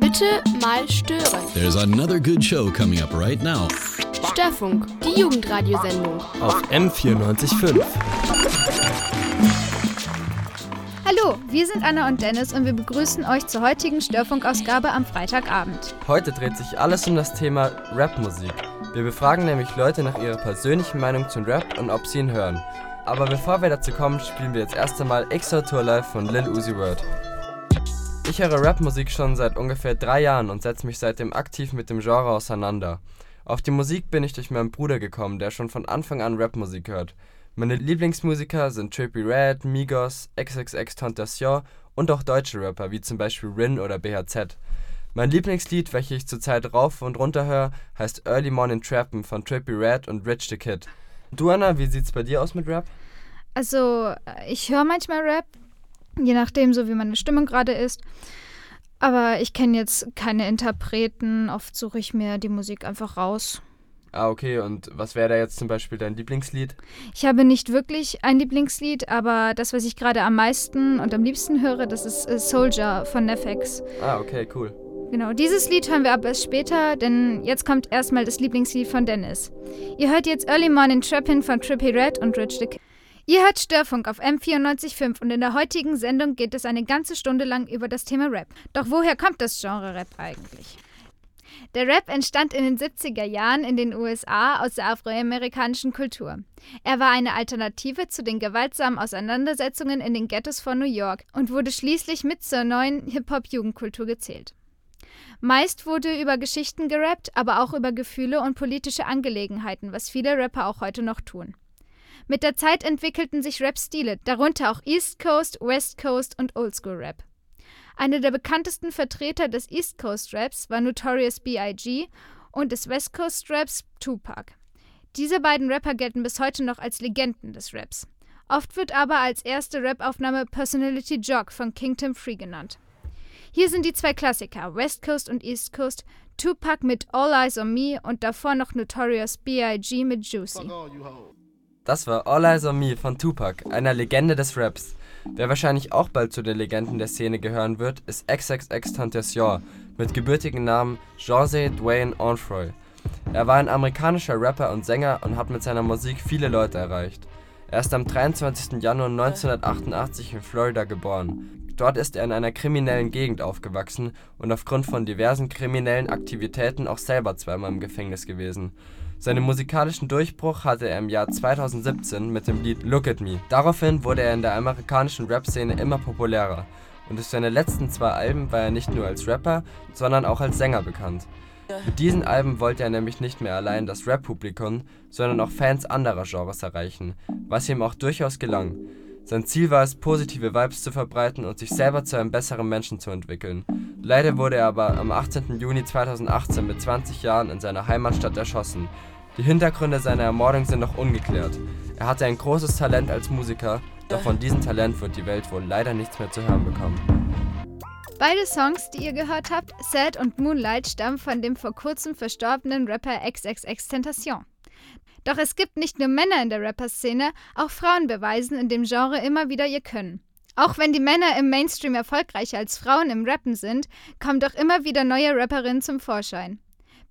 Bitte mal stören. There's another good show coming up right now. Störfunk, die Jugendradiosendung. Auf M94.5. Hallo, wir sind Anna und Dennis und wir begrüßen euch zur heutigen Störfunkausgabe am Freitagabend. Heute dreht sich alles um das Thema Rapmusik. Wir befragen nämlich Leute nach ihrer persönlichen Meinung zum Rap und ob sie ihn hören. Aber bevor wir dazu kommen, spielen wir jetzt erst einmal Extra Tour Live von Lil Uzi Word. Ich höre Rapmusik schon seit ungefähr drei Jahren und setze mich seitdem aktiv mit dem Genre auseinander. Auf die Musik bin ich durch meinen Bruder gekommen, der schon von Anfang an Rapmusik hört. Meine Lieblingsmusiker sind Trippie Red, Migos, XXX und auch deutsche Rapper wie zum Beispiel Rin oder BHZ. Mein Lieblingslied, welches ich zurzeit rauf und runter höre, heißt Early Morning Trappen von Trippie Red und Rich the Kid. Du Anna, wie sieht's bei dir aus mit Rap? Also, ich höre manchmal Rap, je nachdem, so wie meine Stimmung gerade ist. Aber ich kenne jetzt keine Interpreten. Oft suche ich mir die Musik einfach raus. Ah, okay. Und was wäre da jetzt zum Beispiel dein Lieblingslied? Ich habe nicht wirklich ein Lieblingslied, aber das, was ich gerade am meisten und am liebsten höre, das ist äh, Soldier von Nefex. Ah, okay, cool. Genau, dieses Lied hören wir aber erst später, denn jetzt kommt erstmal das Lieblingslied von Dennis. Ihr hört jetzt Early Morning Trappin' von Trippy Red und Rich the Kid. Ihr hört Störfunk auf M94.5 und in der heutigen Sendung geht es eine ganze Stunde lang über das Thema Rap. Doch woher kommt das Genre Rap eigentlich? Der Rap entstand in den 70er Jahren in den USA aus der afroamerikanischen Kultur. Er war eine Alternative zu den gewaltsamen Auseinandersetzungen in den Ghettos von New York und wurde schließlich mit zur neuen Hip-Hop-Jugendkultur gezählt. Meist wurde über Geschichten gerappt, aber auch über Gefühle und politische Angelegenheiten, was viele Rapper auch heute noch tun. Mit der Zeit entwickelten sich Rap-Stile, darunter auch East Coast, West Coast und Oldschool Rap. Einer der bekanntesten Vertreter des East Coast Raps war Notorious B.I.G. und des West Coast Raps Tupac. Diese beiden Rapper gelten bis heute noch als Legenden des Raps. Oft wird aber als erste Rap-Aufnahme Personality Jog von Kingdom Free genannt. Hier sind die zwei Klassiker, West Coast und East Coast, Tupac mit All Eyes on Me und davor noch Notorious B.I.G. mit Juicy. Das war All Eyes on Me von Tupac, einer Legende des Raps. Wer wahrscheinlich auch bald zu den Legenden der Szene gehören wird, ist XXX Tentacion mit gebürtigen Namen José Dwayne Onfroy. Er war ein amerikanischer Rapper und Sänger und hat mit seiner Musik viele Leute erreicht. Er ist am 23. Januar 1988 in Florida geboren. Dort ist er in einer kriminellen Gegend aufgewachsen und aufgrund von diversen kriminellen Aktivitäten auch selber zweimal im Gefängnis gewesen. Seinen musikalischen Durchbruch hatte er im Jahr 2017 mit dem Lied Look at Me. Daraufhin wurde er in der amerikanischen Rap-Szene immer populärer und durch seine letzten zwei Alben war er nicht nur als Rapper, sondern auch als Sänger bekannt. Mit diesen Alben wollte er nämlich nicht mehr allein das Rap-Publikum, sondern auch Fans anderer Genres erreichen, was ihm auch durchaus gelang. Sein Ziel war es, positive Vibes zu verbreiten und sich selber zu einem besseren Menschen zu entwickeln. Leider wurde er aber am 18. Juni 2018 mit 20 Jahren in seiner Heimatstadt erschossen. Die Hintergründe seiner Ermordung sind noch ungeklärt. Er hatte ein großes Talent als Musiker, doch von diesem Talent wird die Welt wohl leider nichts mehr zu hören bekommen. Beide Songs, die ihr gehört habt, Sad und Moonlight, stammen von dem vor kurzem verstorbenen Rapper XXX Tentation. Doch es gibt nicht nur Männer in der Rapper-Szene, auch Frauen beweisen in dem Genre immer wieder ihr Können. Auch wenn die Männer im Mainstream erfolgreicher als Frauen im Rappen sind, kommen doch immer wieder neue Rapperinnen zum Vorschein.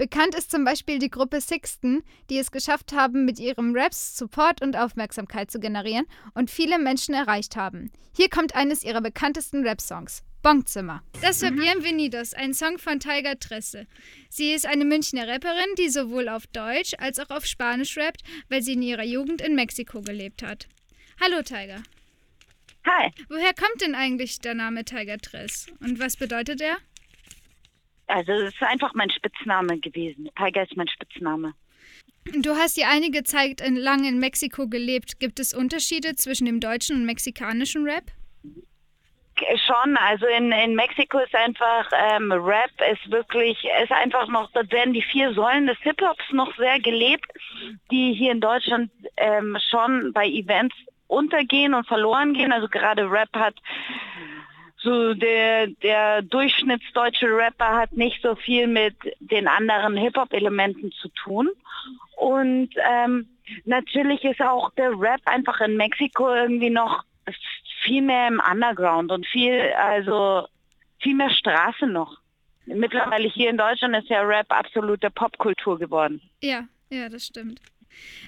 Bekannt ist zum Beispiel die Gruppe Sixten, die es geschafft haben, mit ihrem Raps Support und Aufmerksamkeit zu generieren und viele Menschen erreicht haben. Hier kommt eines ihrer bekanntesten Rap-Songs, Bonkzimmer. Das war Bienvenidos, ein Song von Tiger Tresse. Sie ist eine Münchner Rapperin, die sowohl auf Deutsch als auch auf Spanisch rappt, weil sie in ihrer Jugend in Mexiko gelebt hat. Hallo Tiger. Hi. Woher kommt denn eigentlich der Name Tiger Tress und was bedeutet er? Also es ist einfach mein Spitzname gewesen. Tiger ist mein Spitzname. Du hast ja einige Zeit lang in Mexiko gelebt. Gibt es Unterschiede zwischen dem deutschen und mexikanischen Rap? Schon, also in, in Mexiko ist einfach ähm, Rap ist wirklich, ist einfach noch, da werden die vier Säulen des Hip-Hops noch sehr gelebt, die hier in Deutschland ähm, schon bei Events untergehen und verloren gehen. Also gerade Rap hat so der, der durchschnittsdeutsche Rapper hat nicht so viel mit den anderen Hip-Hop-Elementen zu tun. Und ähm, natürlich ist auch der Rap einfach in Mexiko irgendwie noch viel mehr im Underground und viel, also viel mehr Straße noch. Mittlerweile hier in Deutschland ist ja Rap absolute Popkultur geworden. Ja, ja, das stimmt.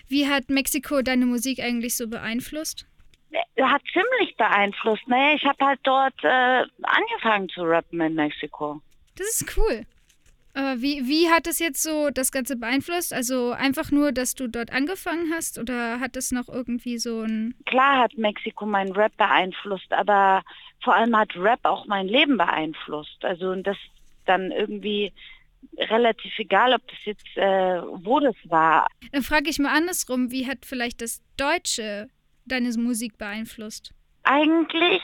Wie hat Mexiko deine Musik eigentlich so beeinflusst? Äh, Hat ziemlich beeinflusst. Naja, ich habe halt dort äh, angefangen zu rappen in Mexiko. Das ist cool. Aber wie, wie hat das jetzt so das Ganze beeinflusst? Also einfach nur, dass du dort angefangen hast oder hat das noch irgendwie so ein... Klar hat Mexiko meinen Rap beeinflusst, aber vor allem hat Rap auch mein Leben beeinflusst. Also und das dann irgendwie relativ egal, ob das jetzt, äh, wo das war. Dann frage ich mal andersrum, wie hat vielleicht das Deutsche deine Musik beeinflusst? Eigentlich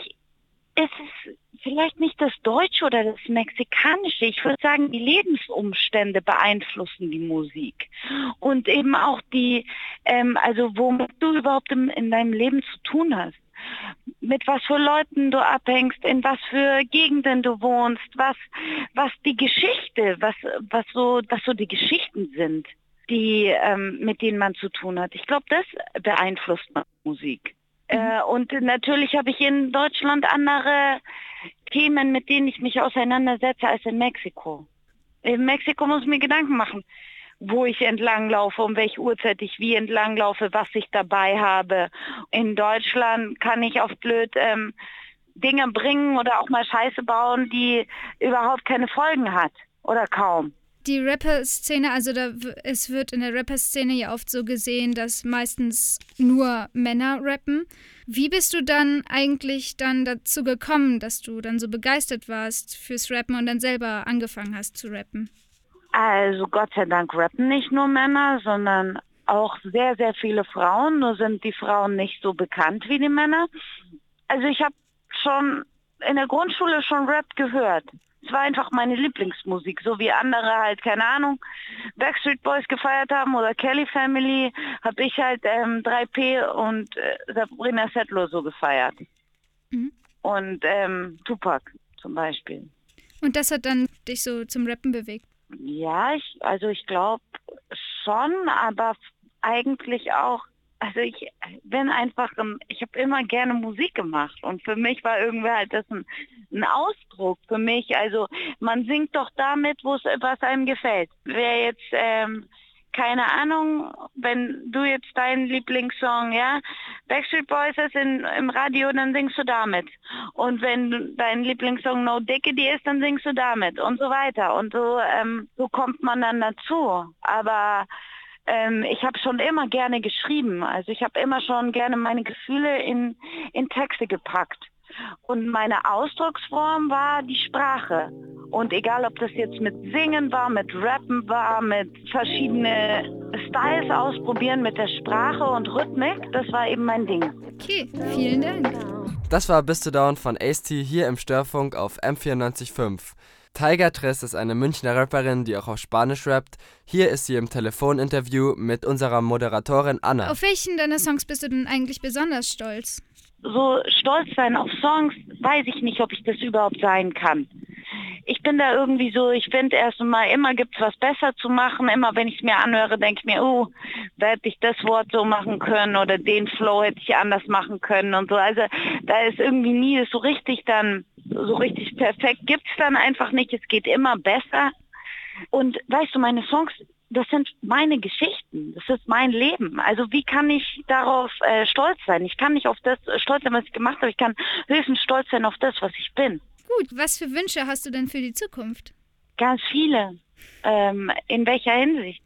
ist es vielleicht nicht das Deutsche oder das Mexikanische. Ich würde sagen, die Lebensumstände beeinflussen die Musik. Und eben auch die, ähm, also womit du überhaupt im, in deinem Leben zu tun hast. Mit was für Leuten du abhängst, in was für Gegenden du wohnst, was, was die Geschichte, was, was so, was so die Geschichten sind, die, ähm, mit denen man zu tun hat. Ich glaube, das beeinflusst Musik. Äh, und natürlich habe ich in Deutschland andere Themen, mit denen ich mich auseinandersetze, als in Mexiko. In Mexiko muss ich mir Gedanken machen, wo ich entlang laufe, um welche Uhrzeit ich wie entlang laufe, was ich dabei habe. In Deutschland kann ich auf blöd ähm, Dinge bringen oder auch mal Scheiße bauen, die überhaupt keine Folgen hat oder kaum. Die Rapper-Szene, also da, es wird in der Rapper-Szene ja oft so gesehen, dass meistens nur Männer rappen. Wie bist du dann eigentlich dann dazu gekommen, dass du dann so begeistert warst fürs Rappen und dann selber angefangen hast zu rappen? Also Gott sei Dank rappen nicht nur Männer, sondern auch sehr, sehr viele Frauen. Nur sind die Frauen nicht so bekannt wie die Männer. Also ich habe schon in der Grundschule schon Rap gehört. Es war einfach meine Lieblingsmusik, so wie andere halt, keine Ahnung, Backstreet Boys gefeiert haben oder Kelly Family, habe ich halt ähm, 3P und äh, Sabrina Settler so gefeiert. Mhm. Und ähm, Tupac zum Beispiel. Und das hat dann dich so zum Rappen bewegt. Ja, ich, also ich glaube schon, aber eigentlich auch, also ich bin einfach, ein- ich habe immer gerne Musik gemacht und für mich war irgendwie halt das ein, ein Ausdruck für mich. Also man singt doch damit, wo es was einem gefällt. Wer jetzt ähm, keine Ahnung, wenn du jetzt deinen Lieblingssong, ja, Backstreet Boys ist in, im Radio, dann singst du damit. Und wenn dein Lieblingssong No Diggity ist, dann singst du damit und so weiter. Und so, ähm, so kommt man dann dazu. Aber ähm, ich habe schon immer gerne geschrieben. Also ich habe immer schon gerne meine Gefühle in, in Texte gepackt. Und meine Ausdrucksform war die Sprache. Und egal, ob das jetzt mit Singen war, mit Rappen war, mit verschiedene Styles ausprobieren mit der Sprache und Rhythmik, das war eben mein Ding. Okay, vielen Dank. Das war Bist du Down von Ace-T hier im Störfunk auf M94.5. Tiger Tress ist eine Münchner Rapperin, die auch auf Spanisch rappt. Hier ist sie im Telefoninterview mit unserer Moderatorin Anna. Auf welchen deiner Songs bist du denn eigentlich besonders stolz? So stolz sein auf Songs, weiß ich nicht, ob ich das überhaupt sein kann. Ich bin da irgendwie so, ich finde erst einmal, immer gibt es was besser zu machen. Immer wenn ich es mir anhöre, denke ich mir, oh, da hätte ich das Wort so machen können oder den Flow hätte ich anders machen können und so. Also da ist irgendwie nie so richtig dann, so richtig perfekt gibt's dann einfach nicht. Es geht immer besser. Und weißt du, meine Songs, das sind meine Geschichten, das ist mein Leben. Also wie kann ich darauf äh, stolz sein? Ich kann nicht auf das äh, stolz sein, was ich gemacht habe. Ich kann höchstens stolz sein auf das, was ich bin. Gut, was für Wünsche hast du denn für die Zukunft? Ganz viele. Ähm, in welcher Hinsicht?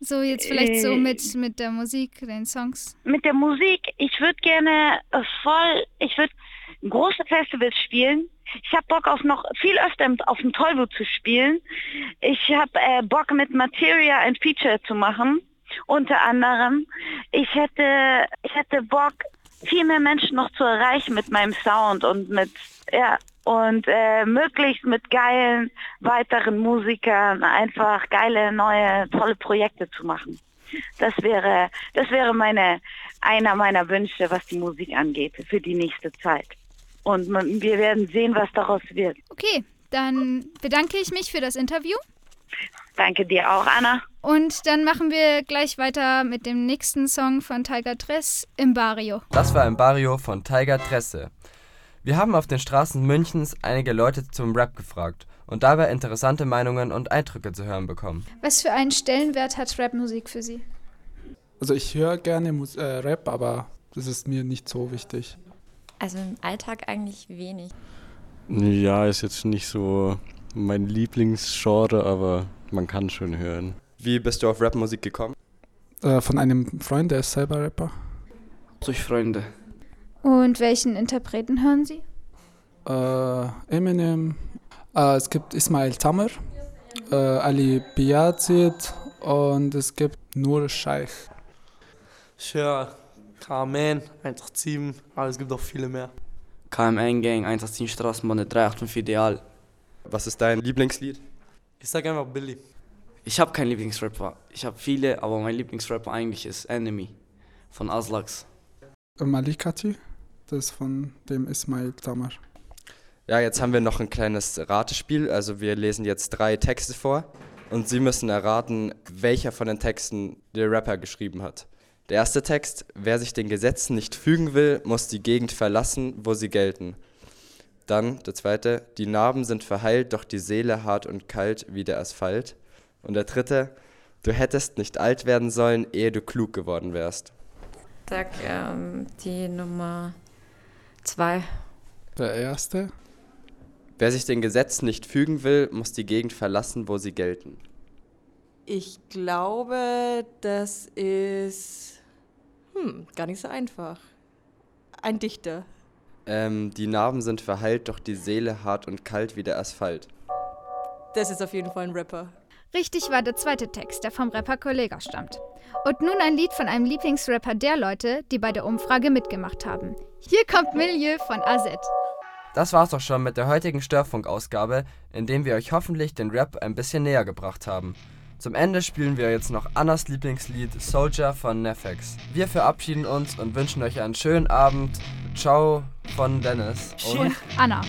So jetzt vielleicht so Äh. mit, mit der Musik, den Songs. Mit der Musik, ich würde gerne äh, voll, ich würde große Festivals spielen. Ich habe Bock auf noch viel öfter auf dem Tollwood zu spielen. Ich habe äh, Bock mit Materia ein Feature zu machen, unter anderem. Ich hätte, ich hätte Bock, viel mehr Menschen noch zu erreichen mit meinem Sound und mit, ja, und äh, möglichst mit geilen weiteren Musikern einfach geile, neue, tolle Projekte zu machen. Das wäre, das wäre meine, einer meiner Wünsche, was die Musik angeht, für die nächste Zeit. Und man, wir werden sehen, was daraus wird. Okay, dann bedanke ich mich für das Interview. Danke dir auch, Anna. Und dann machen wir gleich weiter mit dem nächsten Song von Tiger Tress, Im Barrio. Das war im Barrio von Tiger Tresse. Wir haben auf den Straßen Münchens einige Leute zum Rap gefragt und dabei interessante Meinungen und Eindrücke zu hören bekommen. Was für einen Stellenwert hat Rapmusik für Sie? Also ich höre gerne Mus äh, Rap, aber das ist mir nicht so wichtig. Also im Alltag eigentlich wenig. Ja, ist jetzt nicht so mein Lieblingsgenre, aber man kann schon hören. Wie bist du auf Rapmusik gekommen? Äh, von einem Freund, der ist selber Rapper. Durch Freunde. Und welchen Interpreten hören Sie? Äh, Eminem. Äh, es gibt Ismail Tamer, äh, Ali Biazid und es gibt Nur Scheich. Ich höre Carmen, 187, aber es gibt auch viele mehr. KMN Gang, 187 Straßenbahn 385 Ideal. Was ist dein Lieblingslied? Ich sag einfach Billy. Ich habe keinen Lieblingsrapper. Ich habe viele, aber mein Lieblingsrapper eigentlich ist Enemy von Aslax. Malikati, das ist von dem Ismail Tamer. Ja, jetzt haben wir noch ein kleines Ratespiel. Also wir lesen jetzt drei Texte vor und Sie müssen erraten, welcher von den Texten der Rapper geschrieben hat. Der erste Text, wer sich den Gesetzen nicht fügen will, muss die Gegend verlassen, wo sie gelten. Dann der zweite, die Narben sind verheilt, doch die Seele hart und kalt wie der Asphalt. Und der dritte, du hättest nicht alt werden sollen, ehe du klug geworden wärst. Sag ähm, die Nummer zwei. Der erste, Wer sich den Gesetzen nicht fügen will, muss die Gegend verlassen, wo sie gelten. Ich glaube, das ist hm, gar nicht so einfach. Ein Dichter. Ähm, die Narben sind verheilt, doch die Seele hart und kalt wie der Asphalt. Das ist auf jeden Fall ein Rapper. Richtig war der zweite Text, der vom Rapper Kollega stammt. Und nun ein Lied von einem Lieblingsrapper der Leute, die bei der Umfrage mitgemacht haben. Hier kommt Milieu von AZ. Das war's auch schon mit der heutigen Störfunk-Ausgabe, in dem wir euch hoffentlich den Rap ein bisschen näher gebracht haben. Zum Ende spielen wir jetzt noch Annas Lieblingslied Soldier von Nefex. Wir verabschieden uns und wünschen euch einen schönen Abend. Ciao von Dennis. Und Anna.